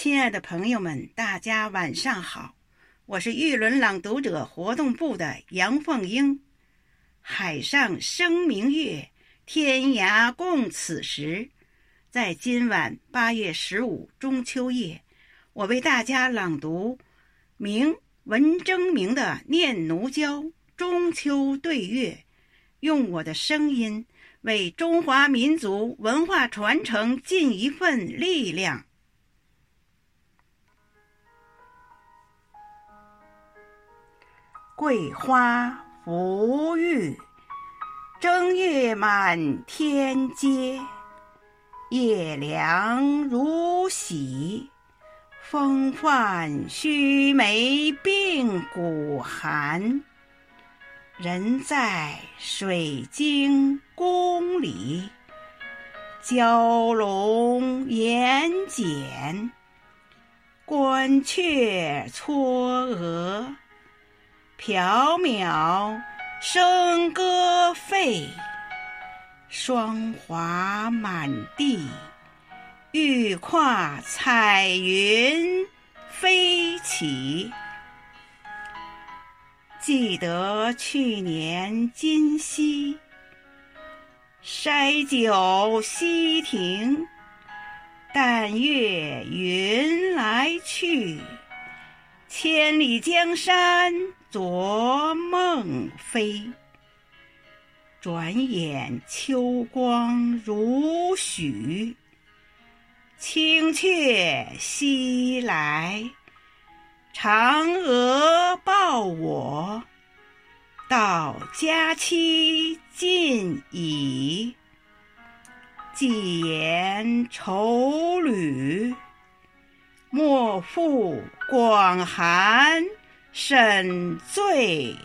亲爱的朋友们，大家晚上好，我是玉轮朗读者活动部的杨凤英。海上生明月，天涯共此时。在今晚八月十五中秋夜，我为大家朗读明文征明的《念奴娇·中秋对月》，用我的声音为中华民族文化传承尽一份力量。桂花浮玉，正月满天阶。夜凉如洗，风唤须眉鬓骨寒。人在水晶宫里，蛟龙眼翦，关雀嵯峨，缥缈笙歌沸。霜华满地，玉跨彩云飞起。记得去年今夕，筛酒西亭，但月云来去，千里江山昨梦飞。转眼秋光如许，青雀西来，嫦娥报我，到佳期近矣。寄言愁侣，莫负广寒沈醉。